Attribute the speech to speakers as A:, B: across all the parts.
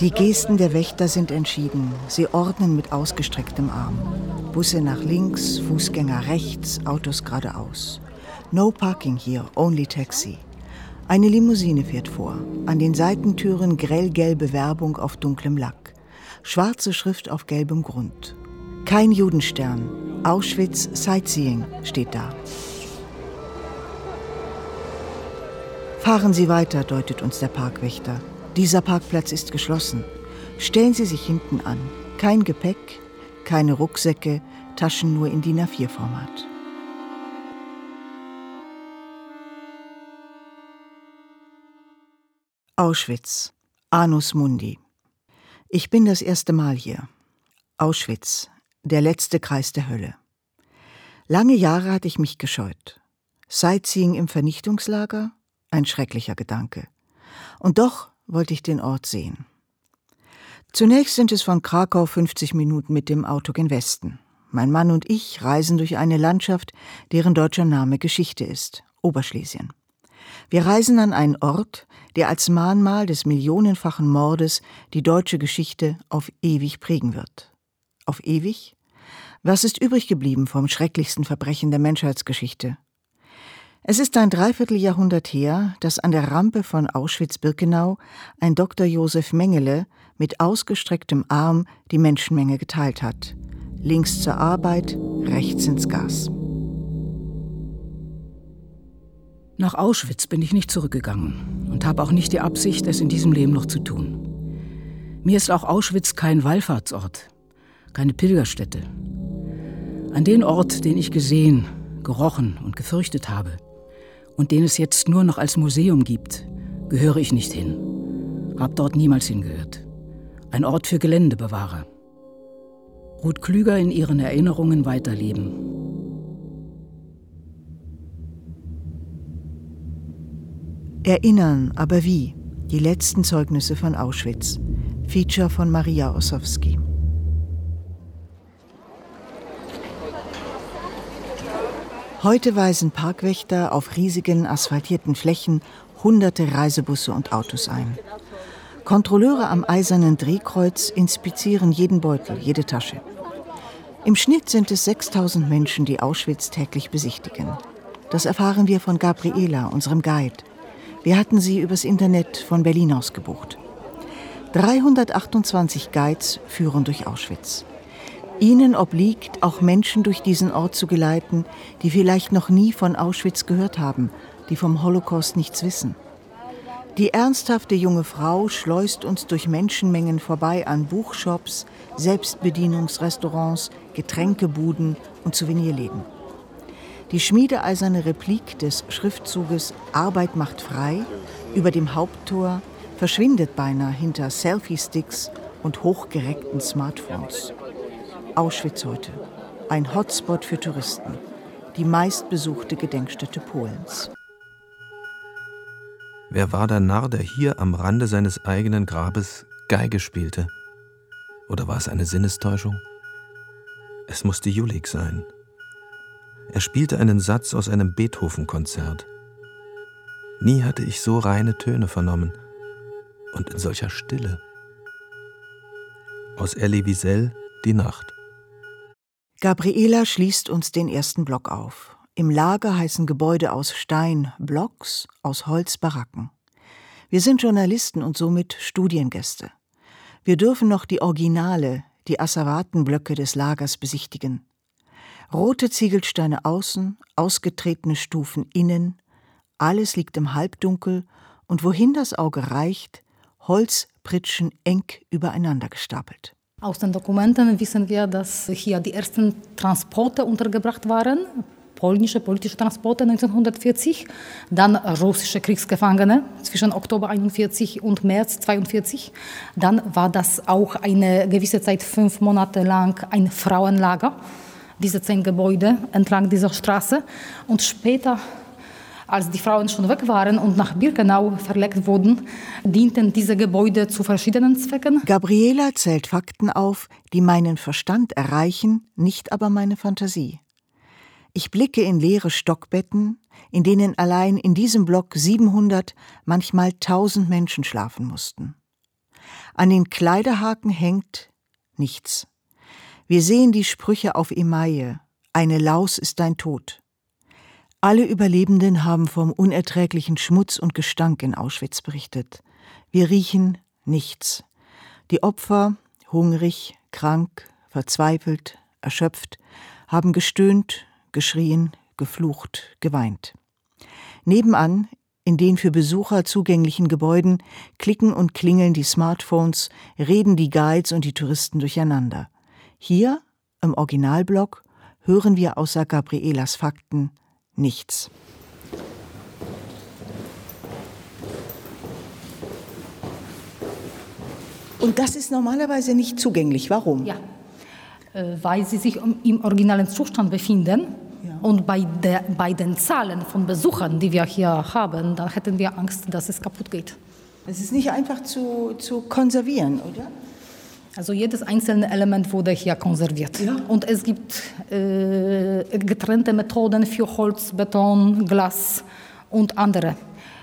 A: Die Gesten der Wächter sind entschieden. Sie ordnen mit ausgestrecktem Arm. Busse nach links, Fußgänger rechts, Autos geradeaus. No parking here, only taxi. Eine Limousine fährt vor. An den Seitentüren grellgelbe Werbung auf dunklem Lack. Schwarze Schrift auf gelbem Grund. Kein Judenstern. Auschwitz Sightseeing steht da. Fahren Sie weiter, deutet uns der Parkwächter. Dieser Parkplatz ist geschlossen. Stellen Sie sich hinten an. Kein Gepäck, keine Rucksäcke, Taschen nur in DIN A4-Format. Auschwitz. Anus Mundi. Ich bin das erste Mal hier. Auschwitz. Der letzte Kreis der Hölle. Lange Jahre hatte ich mich gescheut. Sightseeing im Vernichtungslager? Ein schrecklicher Gedanke. Und doch wollte ich den Ort sehen. Zunächst sind es von Krakau 50 Minuten mit dem Auto gen Westen. Mein Mann und ich reisen durch eine Landschaft, deren deutscher Name Geschichte ist, Oberschlesien. Wir reisen an einen Ort, der als Mahnmal des millionenfachen Mordes die deutsche Geschichte auf ewig prägen wird. Auf ewig? Was ist übrig geblieben vom schrecklichsten Verbrechen der Menschheitsgeschichte? Es ist ein Dreivierteljahrhundert her, dass an der Rampe von Auschwitz-Birkenau ein Dr. Josef Mengele mit ausgestrecktem Arm die Menschenmenge geteilt hat. Links zur Arbeit, rechts ins Gas.
B: Nach Auschwitz bin ich nicht zurückgegangen und habe auch nicht die Absicht, es in diesem Leben noch zu tun. Mir ist auch Auschwitz kein Wallfahrtsort, keine Pilgerstätte. An den Ort, den ich gesehen, gerochen und gefürchtet habe, und den es jetzt nur noch als Museum gibt, gehöre ich nicht hin. Hab dort niemals hingehört. Ein Ort für Geländebewahrer. Ruth Klüger in ihren Erinnerungen weiterleben.
A: Erinnern, aber wie? Die letzten Zeugnisse von Auschwitz. Feature von Maria Ossowski. Heute weisen Parkwächter auf riesigen asphaltierten Flächen hunderte Reisebusse und Autos ein. Kontrolleure am eisernen Drehkreuz inspizieren jeden Beutel, jede Tasche. Im Schnitt sind es 6000 Menschen, die Auschwitz täglich besichtigen. Das erfahren wir von Gabriela, unserem Guide. Wir hatten sie übers Internet von Berlin aus gebucht. 328 Guides führen durch Auschwitz. Ihnen obliegt, auch Menschen durch diesen Ort zu geleiten, die vielleicht noch nie von Auschwitz gehört haben, die vom Holocaust nichts wissen. Die ernsthafte junge Frau schleust uns durch Menschenmengen vorbei an Buchshops, Selbstbedienungsrestaurants, Getränkebuden und Souvenirläden. Die schmiedeeiserne Replik des Schriftzuges Arbeit macht frei über dem Haupttor verschwindet beinahe hinter Selfie-Sticks und hochgereckten Smartphones. Auschwitz heute. Ein Hotspot für Touristen. Die meistbesuchte Gedenkstätte Polens.
C: Wer war der Narr, der hier am Rande seines eigenen Grabes Geige spielte? Oder war es eine Sinnestäuschung? Es musste Julik sein. Er spielte einen Satz aus einem Beethoven-Konzert. Nie hatte ich so reine Töne vernommen und in solcher Stille. Aus Elie Wiesel Die Nacht.
A: Gabriela schließt uns den ersten Block auf. Im Lager heißen Gebäude aus Stein Blocks, aus Holz Baracken. Wir sind Journalisten und somit Studiengäste. Wir dürfen noch die Originale, die Asservatenblöcke des Lagers besichtigen. Rote Ziegelsteine außen, ausgetretene Stufen innen, alles liegt im Halbdunkel und wohin das Auge reicht, Holzpritschen eng übereinander gestapelt.
D: Aus den Dokumenten wissen wir, dass hier die ersten Transporte untergebracht waren, polnische politische Transporte 1940, dann russische Kriegsgefangene zwischen Oktober 41 und März 42. Dann war das auch eine gewisse Zeit, fünf Monate lang, ein Frauenlager, diese zehn Gebäude entlang dieser Straße. Und später als die Frauen schon weg waren und nach Birkenau verlegt wurden, dienten diese Gebäude zu verschiedenen Zwecken.
A: Gabriela zählt Fakten auf, die meinen Verstand erreichen, nicht aber meine Fantasie. Ich blicke in leere Stockbetten, in denen allein in diesem Block 700, manchmal 1000 Menschen schlafen mussten. An den Kleiderhaken hängt nichts. Wir sehen die Sprüche auf Emaille. Eine Laus ist dein Tod. Alle Überlebenden haben vom unerträglichen Schmutz und Gestank in Auschwitz berichtet. Wir riechen nichts. Die Opfer, hungrig, krank, verzweifelt, erschöpft, haben gestöhnt, geschrien, geflucht, geweint. Nebenan, in den für Besucher zugänglichen Gebäuden, klicken und klingeln die Smartphones, reden die Guides und die Touristen durcheinander. Hier, im Originalblock, hören wir außer Gabrielas Fakten nichts. Und das ist normalerweise nicht zugänglich. Warum?
D: Ja, äh, weil sie sich im originalen Zustand befinden. Ja. Und bei, der, bei den Zahlen von Besuchern, die wir hier haben, dann hätten wir Angst, dass es kaputt geht.
A: Es ist nicht einfach zu, zu konservieren, oder?
D: Also jedes einzelne Element wurde hier konserviert. Ja. Und es gibt äh, getrennte Methoden für Holz, Beton, Glas und andere.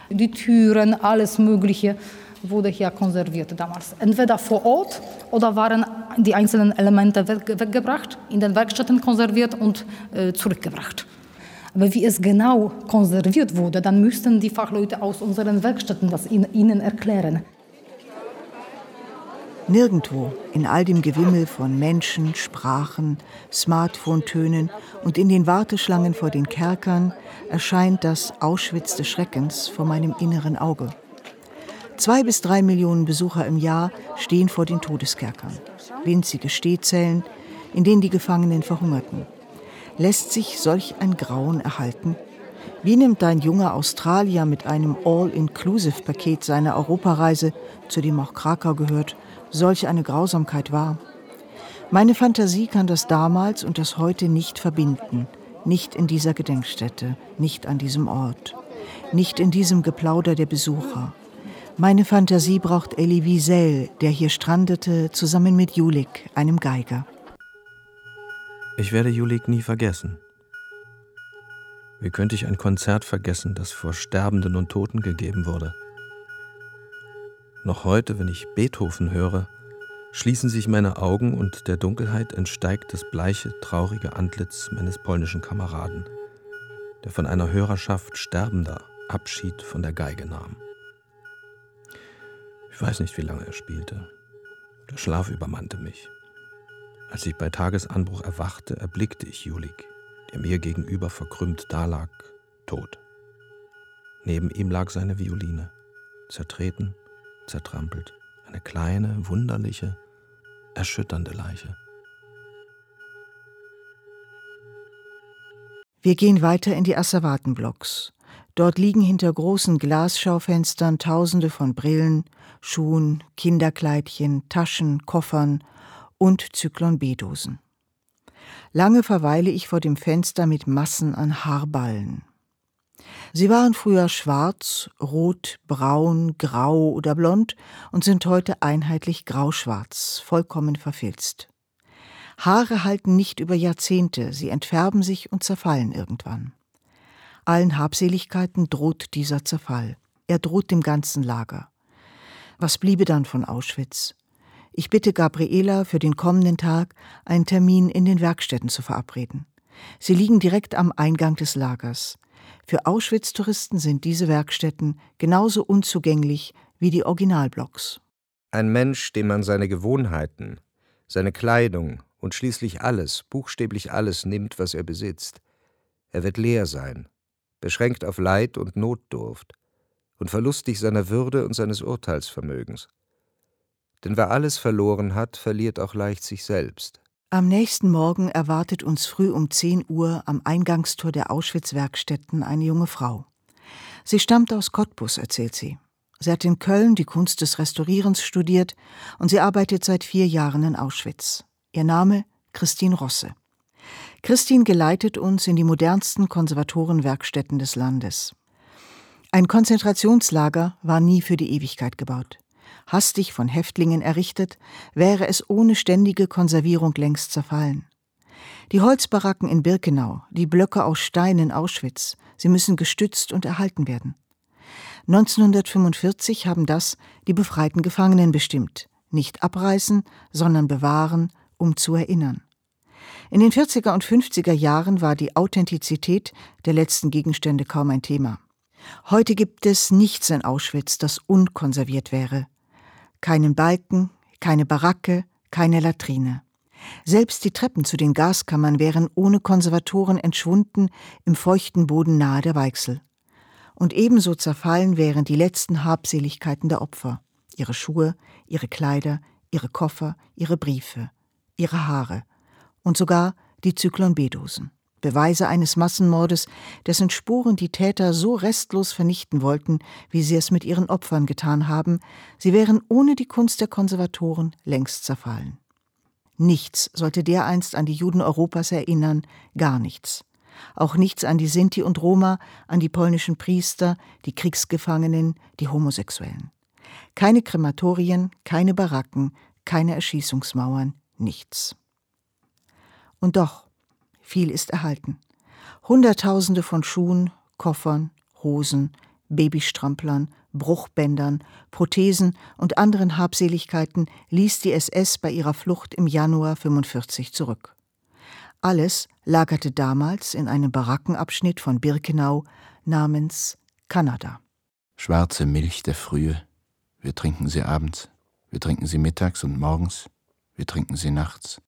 D: Die Türen, alles Mögliche wurde hier konserviert damals. Entweder vor Ort oder waren die einzelnen Elemente weggebracht, in den Werkstätten konserviert und äh, zurückgebracht. Aber wie es genau konserviert wurde, dann müssten die Fachleute aus unseren Werkstätten das ihnen erklären.
A: Nirgendwo in all dem Gewimmel von Menschen, Sprachen, Smartphone-Tönen und in den Warteschlangen vor den Kerkern erscheint das Auschwitz des Schreckens vor meinem inneren Auge. Zwei bis drei Millionen Besucher im Jahr stehen vor den Todeskerkern. Winzige Stehzellen, in denen die Gefangenen verhungerten. Lässt sich solch ein Grauen erhalten? Wie nimmt ein junger Australier mit einem All-Inclusive-Paket seine Europareise, zu dem auch Krakau gehört, solch eine Grausamkeit wahr? Meine Fantasie kann das damals und das heute nicht verbinden, nicht in dieser Gedenkstätte, nicht an diesem Ort, nicht in diesem Geplauder der Besucher. Meine Fantasie braucht Elie Wiesel, der hier strandete, zusammen mit Julik, einem Geiger.
C: Ich werde Julik nie vergessen. Wie könnte ich ein Konzert vergessen, das vor Sterbenden und Toten gegeben wurde? Noch heute, wenn ich Beethoven höre, schließen sich meine Augen und der Dunkelheit entsteigt das bleiche, traurige Antlitz meines polnischen Kameraden, der von einer Hörerschaft Sterbender Abschied von der Geige nahm. Ich weiß nicht, wie lange er spielte. Der Schlaf übermannte mich. Als ich bei Tagesanbruch erwachte, erblickte ich Julik, der mir gegenüber verkrümmt dalag, tot. Neben ihm lag seine Violine, zertreten zertrampelt. Eine kleine, wunderliche, erschütternde Leiche.
A: Wir gehen weiter in die Asservatenblocks. Dort liegen hinter großen Glasschaufenstern Tausende von Brillen, Schuhen, Kinderkleidchen, Taschen, Koffern und Zyklon B-Dosen. Lange verweile ich vor dem Fenster mit Massen an Haarballen. Sie waren früher schwarz, rot, braun, grau oder blond und sind heute einheitlich grauschwarz, vollkommen verfilzt. Haare halten nicht über Jahrzehnte, sie entfärben sich und zerfallen irgendwann. Allen Habseligkeiten droht dieser Zerfall. Er droht dem ganzen Lager. Was bliebe dann von Auschwitz? Ich bitte Gabriela für den kommenden Tag einen Termin in den Werkstätten zu verabreden. Sie liegen direkt am Eingang des Lagers. Für Auschwitz-Touristen sind diese Werkstätten genauso unzugänglich wie die Originalblocks.
E: Ein Mensch, dem man seine Gewohnheiten, seine Kleidung und schließlich alles, buchstäblich alles nimmt, was er besitzt. Er wird leer sein, beschränkt auf Leid und Notdurft und verlustig seiner Würde und seines Urteilsvermögens. Denn wer alles verloren hat, verliert auch leicht sich selbst.
A: Am nächsten Morgen erwartet uns früh um 10 Uhr am Eingangstor der Auschwitz-Werkstätten eine junge Frau. Sie stammt aus Cottbus, erzählt sie. Sie hat in Köln die Kunst des Restaurierens studiert und sie arbeitet seit vier Jahren in Auschwitz. Ihr Name Christine Rosse. Christine geleitet uns in die modernsten Konservatorenwerkstätten des Landes. Ein Konzentrationslager war nie für die Ewigkeit gebaut hastig von Häftlingen errichtet, wäre es ohne ständige Konservierung längst zerfallen. Die Holzbaracken in Birkenau, die Blöcke aus Stein in Auschwitz, sie müssen gestützt und erhalten werden. 1945 haben das die befreiten Gefangenen bestimmt. Nicht abreißen, sondern bewahren, um zu erinnern. In den 40er und 50er Jahren war die Authentizität der letzten Gegenstände kaum ein Thema. Heute gibt es nichts in Auschwitz, das unkonserviert wäre. Keinen Balken, keine Baracke, keine Latrine. Selbst die Treppen zu den Gaskammern wären ohne Konservatoren entschwunden im feuchten Boden nahe der Weichsel. Und ebenso zerfallen wären die letzten Habseligkeiten der Opfer. Ihre Schuhe, ihre Kleider, ihre Koffer, ihre Briefe, ihre Haare und sogar die Zyklon B-Dosen. Beweise eines Massenmordes, dessen Spuren die Täter so restlos vernichten wollten, wie sie es mit ihren Opfern getan haben, sie wären ohne die Kunst der Konservatoren längst zerfallen. Nichts sollte dereinst an die Juden Europas erinnern, gar nichts. Auch nichts an die Sinti und Roma, an die polnischen Priester, die Kriegsgefangenen, die Homosexuellen. Keine Krematorien, keine Baracken, keine Erschießungsmauern, nichts. Und doch, viel ist erhalten. Hunderttausende von Schuhen, Koffern, Hosen, Babystramplern, Bruchbändern, Prothesen und anderen Habseligkeiten ließ die SS bei ihrer Flucht im Januar 45 zurück. Alles lagerte damals in einem Barackenabschnitt von Birkenau namens Kanada.
F: Schwarze Milch der Frühe. Wir trinken sie abends, wir trinken sie mittags und morgens, wir trinken sie nachts.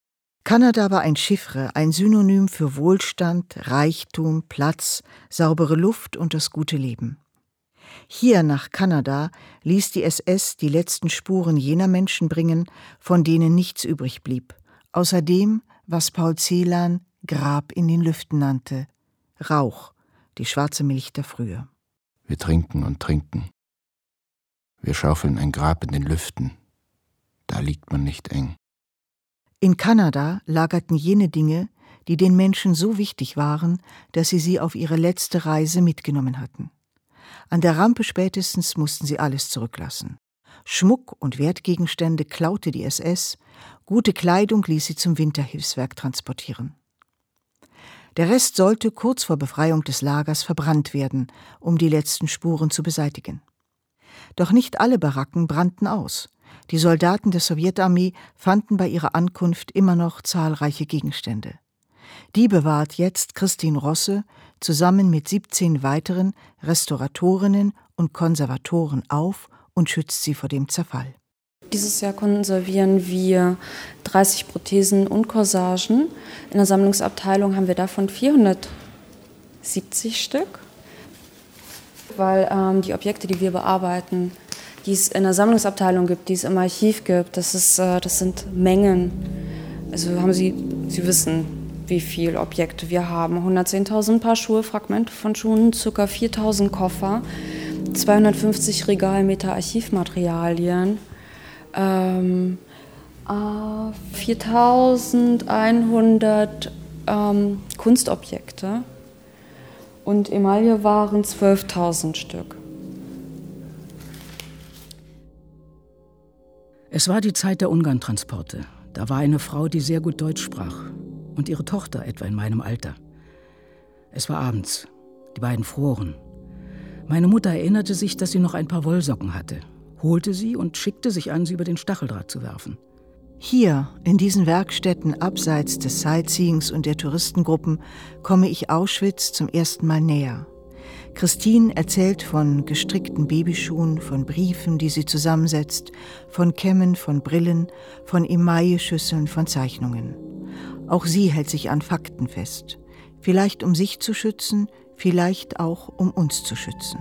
A: Kanada war ein Chiffre, ein Synonym für Wohlstand, Reichtum, Platz, saubere Luft und das gute Leben. Hier nach Kanada ließ die SS die letzten Spuren jener Menschen bringen, von denen nichts übrig blieb, außer dem, was Paul Celan Grab in den Lüften nannte, Rauch, die schwarze Milch der Frühe.
F: Wir trinken und trinken. Wir schaufeln ein Grab in den Lüften. Da liegt man nicht eng.
A: In Kanada lagerten jene Dinge, die den Menschen so wichtig waren, dass sie sie auf ihre letzte Reise mitgenommen hatten. An der Rampe spätestens mussten sie alles zurücklassen. Schmuck und Wertgegenstände klaute die SS, gute Kleidung ließ sie zum Winterhilfswerk transportieren. Der Rest sollte kurz vor Befreiung des Lagers verbrannt werden, um die letzten Spuren zu beseitigen. Doch nicht alle Baracken brannten aus. Die Soldaten der Sowjetarmee fanden bei ihrer Ankunft immer noch zahlreiche Gegenstände. Die bewahrt jetzt Christine Rosse zusammen mit 17 weiteren Restauratorinnen und Konservatoren auf und schützt sie vor dem Zerfall.
G: Dieses Jahr konservieren wir 30 Prothesen und Corsagen. In der Sammlungsabteilung haben wir davon 470 Stück, weil ähm, die Objekte, die wir bearbeiten, die es in der Sammlungsabteilung gibt, die es im Archiv gibt, das, ist, äh, das sind Mengen. Also haben Sie, Sie wissen, wie viele Objekte wir haben. 110.000 Paar Schuhe, Fragmente von Schuhen, ca. 4.000 Koffer, 250 Regalmeter Archivmaterialien, ähm, äh, 4.100 ähm, Kunstobjekte und Emaille waren 12.000 Stück.
B: Es war die Zeit der Ungarntransporte. Da war eine Frau, die sehr gut Deutsch sprach. Und ihre Tochter etwa in meinem Alter. Es war abends. Die beiden froren. Meine Mutter erinnerte sich, dass sie noch ein paar Wollsocken hatte, holte sie und schickte sich an, sie über den Stacheldraht zu werfen.
A: Hier, in diesen Werkstätten abseits des Sightseeings und der Touristengruppen, komme ich Auschwitz zum ersten Mal näher. Christine erzählt von gestrickten Babyschuhen, von Briefen, die sie zusammensetzt, von Kämmen, von Brillen, von Emailleschüsseln, von Zeichnungen. Auch sie hält sich an Fakten fest. Vielleicht um sich zu schützen, vielleicht auch um uns zu schützen.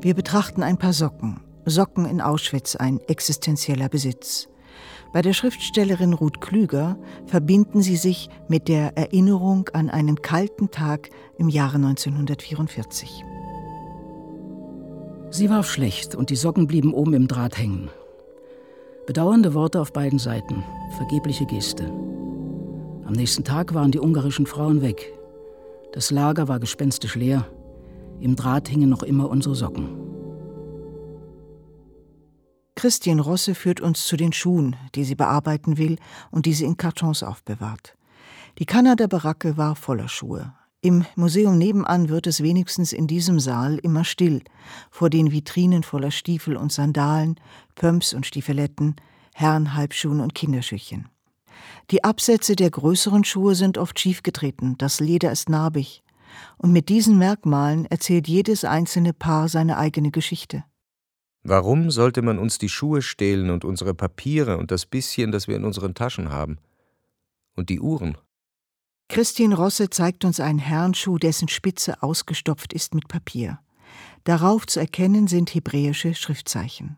A: Wir betrachten ein paar Socken. Socken in Auschwitz, ein existenzieller Besitz. Bei der Schriftstellerin Ruth Klüger verbinden sie sich mit der Erinnerung an einen kalten Tag im Jahre 1944.
B: Sie warf schlecht und die Socken blieben oben im Draht hängen. Bedauernde Worte auf beiden Seiten, vergebliche Geste. Am nächsten Tag waren die ungarischen Frauen weg. Das Lager war gespenstisch leer. Im Draht hingen noch immer unsere Socken.
A: Christian Rosse führt uns zu den Schuhen, die sie bearbeiten will und die sie in Kartons aufbewahrt. Die Kanada-Baracke war voller Schuhe. Im Museum nebenan wird es wenigstens in diesem Saal immer still, vor den Vitrinen voller Stiefel und Sandalen, Pumps und Stiefeletten, Herrenhalbschuhen und Kinderschüchen. Die Absätze der größeren Schuhe sind oft schiefgetreten, das Leder ist narbig, und mit diesen Merkmalen erzählt jedes einzelne Paar seine eigene Geschichte.
E: Warum sollte man uns die Schuhe stehlen und unsere Papiere und das bisschen, das wir in unseren Taschen haben? Und die Uhren?
A: Christine Rosse zeigt uns einen Herrenschuh, dessen Spitze ausgestopft ist mit Papier. Darauf zu erkennen sind hebräische Schriftzeichen.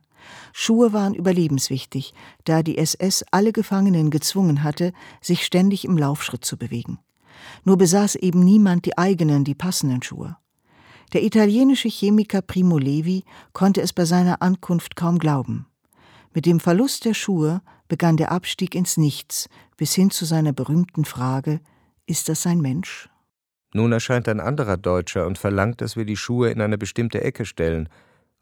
A: Schuhe waren überlebenswichtig, da die SS alle Gefangenen gezwungen hatte, sich ständig im Laufschritt zu bewegen. Nur besaß eben niemand die eigenen, die passenden Schuhe. Der italienische Chemiker Primo Levi konnte es bei seiner Ankunft kaum glauben. Mit dem Verlust der Schuhe begann der Abstieg ins Nichts bis hin zu seiner berühmten Frage ist das ein Mensch?
E: Nun erscheint ein anderer Deutscher und verlangt, dass wir die Schuhe in eine bestimmte Ecke stellen.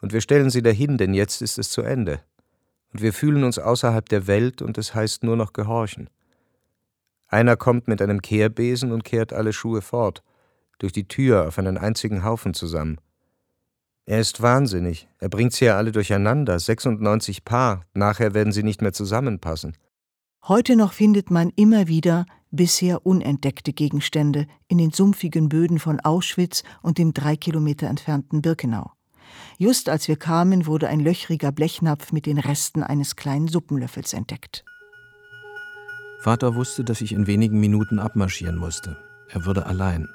E: Und wir stellen sie dahin, denn jetzt ist es zu Ende. Und wir fühlen uns außerhalb der Welt und es heißt nur noch gehorchen. Einer kommt mit einem Kehrbesen und kehrt alle Schuhe fort, durch die Tür auf einen einzigen Haufen zusammen. Er ist wahnsinnig, er bringt sie ja alle durcheinander, 96 Paar, nachher werden sie nicht mehr zusammenpassen.
A: Heute noch findet man immer wieder bisher unentdeckte Gegenstände in den sumpfigen Böden von Auschwitz und dem drei Kilometer entfernten Birkenau. Just als wir kamen, wurde ein löchriger Blechnapf mit den Resten eines kleinen Suppenlöffels entdeckt.
C: Vater wusste, dass ich in wenigen Minuten abmarschieren musste. Er würde allein,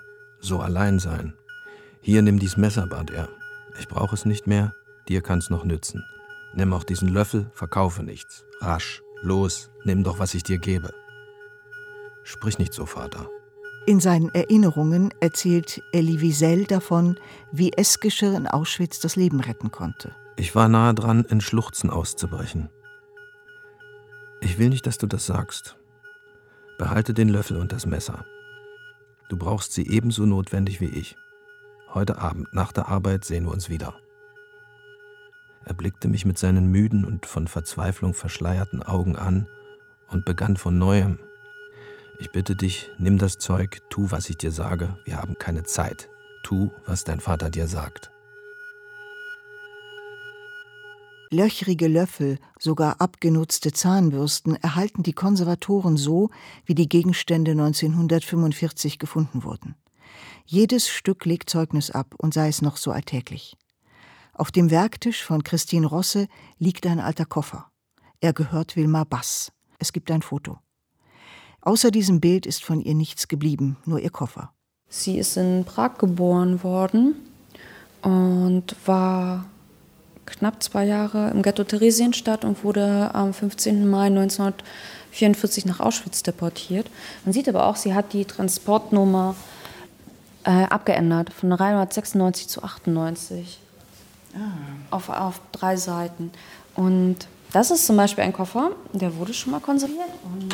C: so allein sein. Hier nimm dies Messer, bat er. Ich brauche es nicht mehr, dir kann's noch nützen. Nimm auch diesen Löffel, verkaufe nichts. Rasch, los, nimm doch, was ich dir gebe. Sprich nicht so, Vater.
A: In seinen Erinnerungen erzählt Elie Wiesel davon, wie Essgeschirr in Auschwitz das Leben retten konnte.
C: Ich war nahe dran, in Schluchzen auszubrechen. Ich will nicht, dass du das sagst. Behalte den Löffel und das Messer. Du brauchst sie ebenso notwendig wie ich. Heute Abend nach der Arbeit sehen wir uns wieder. Er blickte mich mit seinen müden und von Verzweiflung verschleierten Augen an und begann von neuem, ich bitte dich, nimm das Zeug, tu, was ich dir sage, wir haben keine Zeit. Tu, was dein Vater dir sagt.
A: Löchrige Löffel, sogar abgenutzte Zahnbürsten erhalten die Konservatoren so, wie die Gegenstände 1945 gefunden wurden. Jedes Stück legt Zeugnis ab und sei es noch so alltäglich. Auf dem Werktisch von Christine Rosse liegt ein alter Koffer. Er gehört Wilma Bass. Es gibt ein Foto. Außer diesem Bild ist von ihr nichts geblieben, nur ihr Koffer.
G: Sie ist in Prag geboren worden und war knapp zwei Jahre im Ghetto Theresienstadt und wurde am 15. Mai 1944 nach Auschwitz deportiert. Man sieht aber auch, sie hat die Transportnummer äh, abgeändert von 396 zu 98. Ah. Auf, auf drei Seiten. Und das ist zum Beispiel ein Koffer, der wurde schon mal konserviert. Und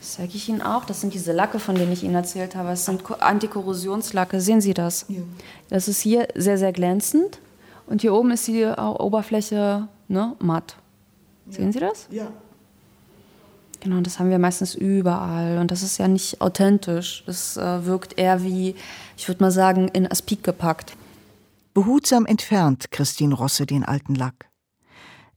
G: das zeige ich Ihnen auch. Das sind diese Lacke, von denen ich Ihnen erzählt habe. Das sind Antikorrosionslacke. Sehen Sie das? Ja. Das ist hier sehr, sehr glänzend. Und hier oben ist die Oberfläche ne, matt. Ja. Sehen Sie das?
A: Ja.
G: Genau, das haben wir meistens überall. Und das ist ja nicht authentisch. Das äh, wirkt eher wie, ich würde mal sagen, in Aspik gepackt.
A: Behutsam entfernt Christine Rosse den alten Lack.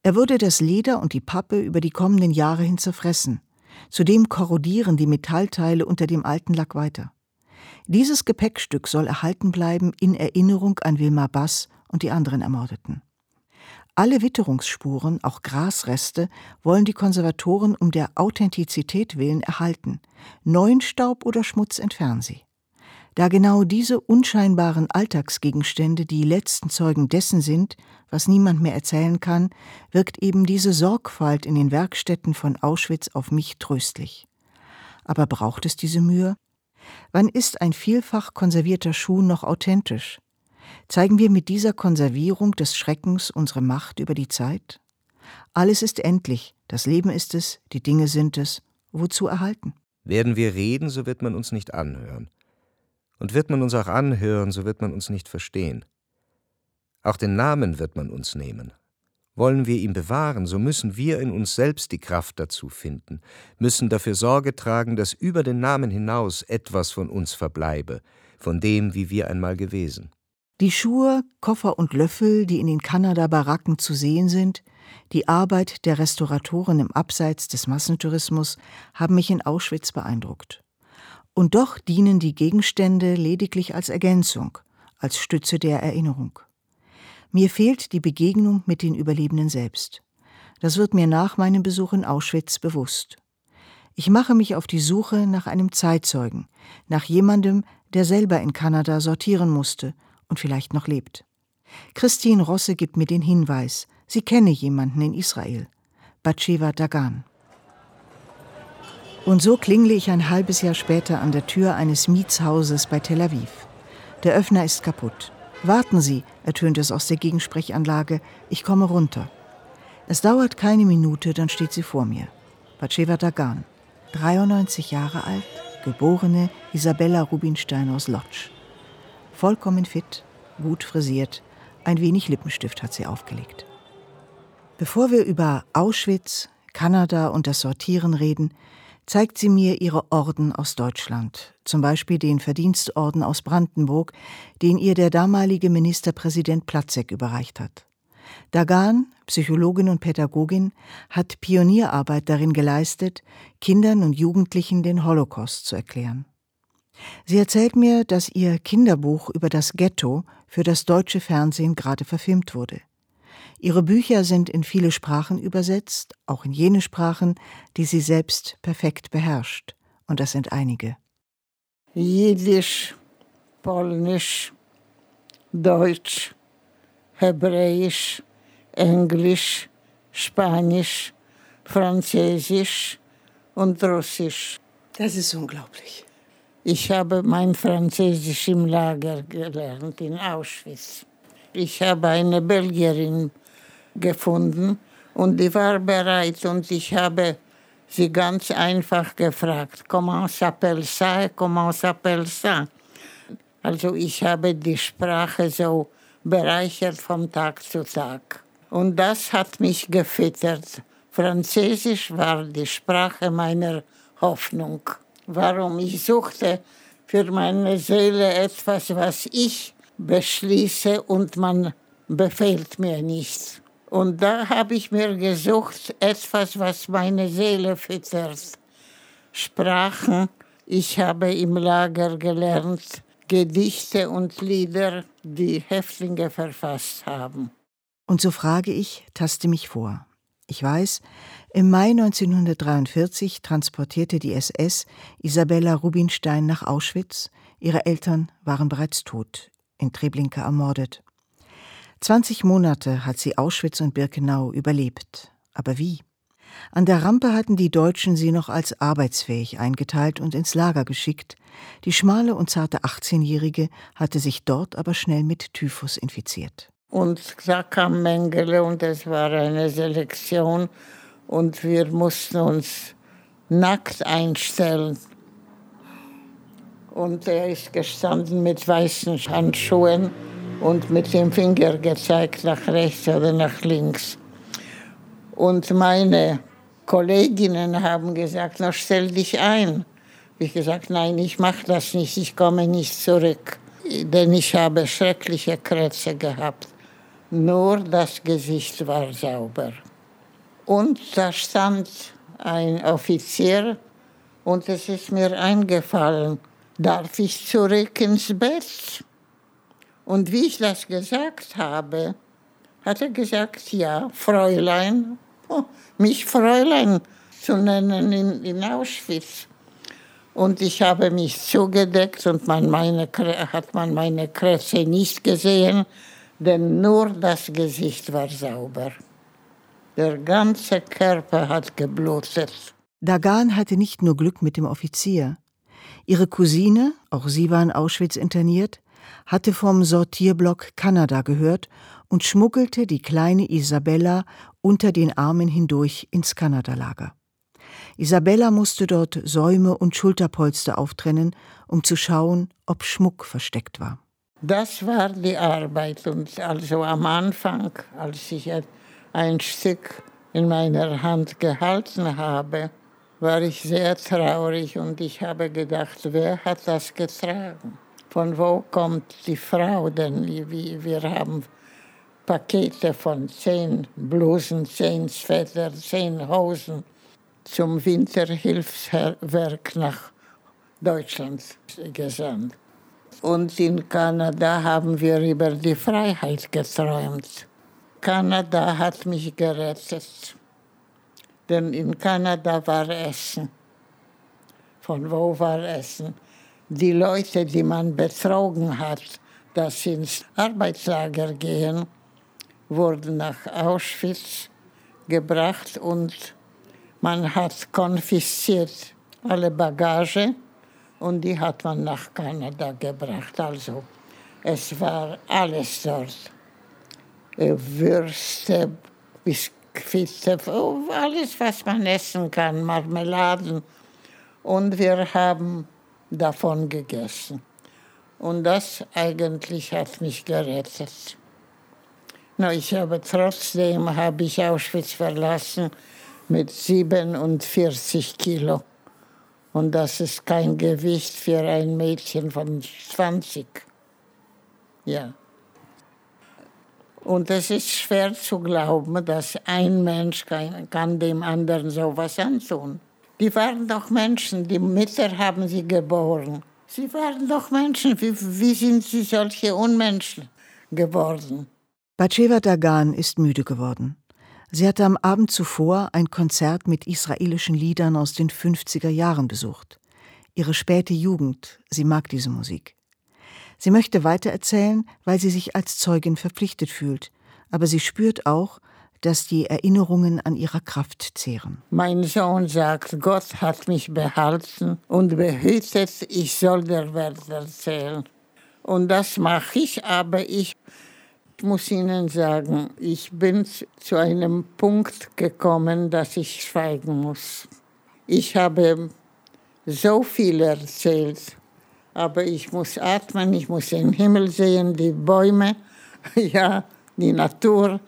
A: Er würde das Leder und die Pappe über die kommenden Jahre hin zerfressen. Zudem korrodieren die Metallteile unter dem alten Lack weiter. Dieses Gepäckstück soll erhalten bleiben in Erinnerung an Wilma Bass und die anderen Ermordeten. Alle Witterungsspuren, auch Grasreste, wollen die Konservatoren um der Authentizität willen erhalten. Neuen Staub oder Schmutz entfernen sie da genau diese unscheinbaren Alltagsgegenstände die letzten Zeugen dessen sind, was niemand mehr erzählen kann, wirkt eben diese Sorgfalt in den Werkstätten von Auschwitz auf mich tröstlich. Aber braucht es diese Mühe? Wann ist ein vielfach konservierter Schuh noch authentisch? Zeigen wir mit dieser Konservierung des Schreckens unsere Macht über die Zeit? Alles ist endlich, das Leben ist es, die Dinge sind es, wozu erhalten?
E: Werden wir reden, so wird man uns nicht anhören. Und wird man uns auch anhören, so wird man uns nicht verstehen. Auch den Namen wird man uns nehmen. Wollen wir ihn bewahren, so müssen wir in uns selbst die Kraft dazu finden, müssen dafür Sorge tragen, dass über den Namen hinaus etwas von uns verbleibe, von dem, wie wir einmal gewesen.
A: Die Schuhe, Koffer und Löffel, die in den Kanada-Baracken zu sehen sind, die Arbeit der Restauratoren im Abseits des Massentourismus haben mich in Auschwitz beeindruckt. Und doch dienen die Gegenstände lediglich als Ergänzung, als Stütze der Erinnerung. Mir fehlt die Begegnung mit den Überlebenden selbst. Das wird mir nach meinem Besuch in Auschwitz bewusst. Ich mache mich auf die Suche nach einem Zeitzeugen, nach jemandem, der selber in Kanada sortieren musste und vielleicht noch lebt. Christine Rosse gibt mir den Hinweis, sie kenne jemanden in Israel, Batsheva Dagan. Und so klingle ich ein halbes Jahr später an der Tür eines Mietshauses bei Tel Aviv. Der Öffner ist kaputt. Warten Sie, ertönt es aus der Gegensprechanlage, ich komme runter. Es dauert keine Minute, dann steht sie vor mir. Batsheva Dagan, 93 Jahre alt, geborene Isabella Rubinstein aus Lodz. Vollkommen fit, gut frisiert, ein wenig Lippenstift hat sie aufgelegt. Bevor wir über Auschwitz, Kanada und das Sortieren reden, zeigt sie mir ihre Orden aus Deutschland, zum Beispiel den Verdienstorden aus Brandenburg, den ihr der damalige Ministerpräsident Platzek überreicht hat. Dagan, Psychologin und Pädagogin, hat Pionierarbeit darin geleistet, Kindern und Jugendlichen den Holocaust zu erklären. Sie erzählt mir, dass ihr Kinderbuch über das Ghetto für das deutsche Fernsehen gerade verfilmt wurde. Ihre Bücher sind in viele Sprachen übersetzt, auch in jene Sprachen, die sie selbst perfekt beherrscht. Und das sind einige.
H: Jiddisch, Polnisch, Deutsch, Hebräisch, Englisch, Spanisch, Französisch und Russisch.
A: Das ist unglaublich.
H: Ich habe mein Französisch im Lager gelernt in Auschwitz. Ich habe eine Belgierin gefunden und die war bereit und ich habe sie ganz einfach gefragt, comment s'appelle ça, comment s'appelle ça. Also ich habe die Sprache so bereichert vom Tag zu Tag. Und das hat mich gefüttert. Französisch war die Sprache meiner Hoffnung. Warum ich suchte für meine Seele etwas, was ich beschließe und man befehlt mir nichts. Und da habe ich mir gesucht, etwas, was meine Seele füttert. Sprachen. Ich habe im Lager gelernt, Gedichte und Lieder, die Häftlinge verfasst haben.
A: Und so frage ich, taste mich vor. Ich weiß, im Mai 1943 transportierte die SS Isabella Rubinstein nach Auschwitz. Ihre Eltern waren bereits tot, in Treblinka ermordet. 20 Monate hat sie Auschwitz und Birkenau überlebt. Aber wie? An der Rampe hatten die Deutschen sie noch als arbeitsfähig eingeteilt und ins Lager geschickt. Die schmale und zarte 18-Jährige hatte sich dort aber schnell mit Typhus infiziert.
H: Und da kam Mengele und es war eine Selektion und wir mussten uns nackt einstellen. Und er ist gestanden mit weißen Handschuhen und mit dem Finger gezeigt nach rechts oder nach links. Und meine Kolleginnen haben gesagt, na stell dich ein. Ich gesagt, nein, ich mache das nicht, ich komme nicht zurück, denn ich habe schreckliche Krätze gehabt. Nur das Gesicht war sauber. Und da stand ein Offizier und es ist mir eingefallen, darf ich zurück ins Bett? Und wie ich das gesagt habe, hat er gesagt, ja, Fräulein, oh, mich Fräulein zu nennen in, in, Auschwitz. Und ich habe mich zugedeckt und man meine, hat man meine Krätze nicht gesehen, denn nur das Gesicht war sauber. Der ganze Körper hat geblutet.
A: Dagan hatte nicht nur Glück mit dem Offizier. Ihre Cousine, auch sie war in Auschwitz interniert, hatte vom Sortierblock Kanada gehört und schmuggelte die kleine Isabella unter den Armen hindurch ins Kanadalager. Isabella musste dort Säume und Schulterpolster auftrennen, um zu schauen, ob Schmuck versteckt war.
H: Das war die Arbeit. Und also am Anfang, als ich ein Stück in meiner Hand gehalten habe, war ich sehr traurig und ich habe gedacht, wer hat das getragen? Von wo kommt die Frau? Denn wir haben Pakete von zehn Blusen, zehn Sweater, zehn Hosen zum Winterhilfswerk nach Deutschland gesandt. Und in Kanada haben wir über die Freiheit geträumt. Kanada hat mich gerettet. Denn in Kanada war Essen. Von wo war Essen? Die Leute, die man betrogen hat, dass sie ins Arbeitslager gehen, wurden nach Auschwitz gebracht und man hat konfisziert alle Bagage und die hat man nach Kanada gebracht. Also es war alles dort. Äh, Würste, Biskuite, alles, was man essen kann, Marmeladen. Und wir haben davon gegessen. Und das eigentlich hat mich gerettet. No, ich habe trotzdem habe ich Auschwitz verlassen mit 47 Kilo. Und das ist kein Gewicht für ein Mädchen von 20. Ja. Und es ist schwer zu glauben, dass ein Mensch kann, kann dem anderen sowas antun. Die waren doch Menschen, die Mütter haben sie geboren. Sie waren doch Menschen. Wie, wie sind sie solche Unmenschen geworden?
A: Batsheva Dagan ist müde geworden. Sie hatte am Abend zuvor ein Konzert mit israelischen Liedern aus den 50er Jahren besucht. Ihre späte Jugend, sie mag diese Musik. Sie möchte weitererzählen, weil sie sich als Zeugin verpflichtet fühlt, aber sie spürt auch, dass die Erinnerungen an ihrer Kraft zehren.
H: Mein Sohn sagt, Gott hat mich behalten und behütet, ich soll der Welt erzählen. Und das mache ich, aber ich muss Ihnen sagen, ich bin zu einem Punkt gekommen, dass ich schweigen muss. Ich habe so viel erzählt, aber ich muss atmen, ich muss den Himmel sehen, die Bäume, ja, die Natur.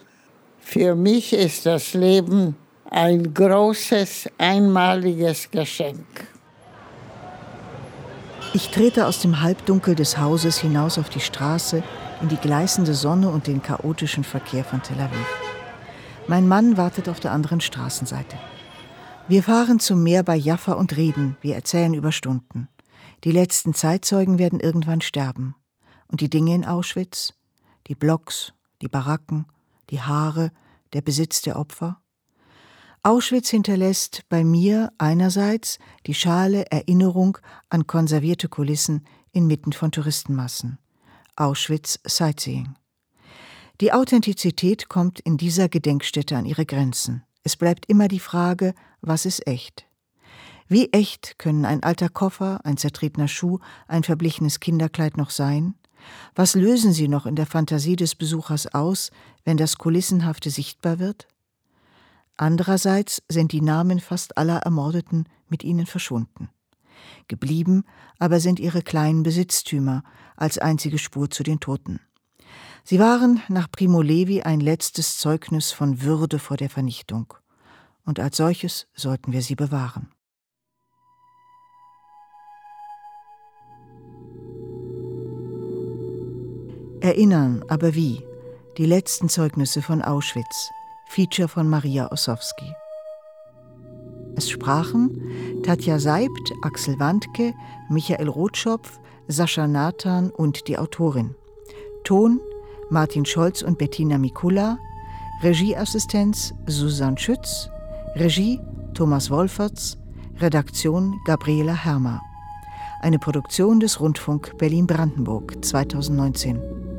H: Für mich ist das Leben ein großes, einmaliges Geschenk.
A: Ich trete aus dem Halbdunkel des Hauses hinaus auf die Straße in die gleißende Sonne und den chaotischen Verkehr von Tel Aviv. Mein Mann wartet auf der anderen Straßenseite. Wir fahren zum Meer bei Jaffa und reden, wir erzählen über Stunden. Die letzten Zeitzeugen werden irgendwann sterben. Und die Dinge in Auschwitz, die Blocks, die Baracken, die Haare, der Besitz der Opfer. Auschwitz hinterlässt bei mir einerseits die schale Erinnerung an konservierte Kulissen inmitten von Touristenmassen. Auschwitz Sightseeing. Die Authentizität kommt in dieser Gedenkstätte an ihre Grenzen. Es bleibt immer die Frage, was ist echt? Wie echt können ein alter Koffer, ein zertretener Schuh, ein verblichenes Kinderkleid noch sein? Was lösen sie noch in der Fantasie des Besuchers aus, wenn das Kulissenhafte sichtbar wird? Andererseits sind die Namen fast aller Ermordeten mit ihnen verschwunden. Geblieben aber sind ihre kleinen Besitztümer als einzige Spur zu den Toten. Sie waren nach Primo Levi ein letztes Zeugnis von Würde vor der Vernichtung. Und als solches sollten wir sie bewahren. Erinnern, aber wie? Die letzten Zeugnisse von Auschwitz. Feature von Maria Ossowski. Es sprachen Tatja Seibt, Axel Wandke, Michael Rotschopf, Sascha Nathan und die Autorin. Ton Martin Scholz und Bettina Mikula, Regieassistenz Susanne Schütz, Regie Thomas Wolferts, Redaktion Gabriela Hermer. Eine Produktion des Rundfunk Berlin-Brandenburg 2019.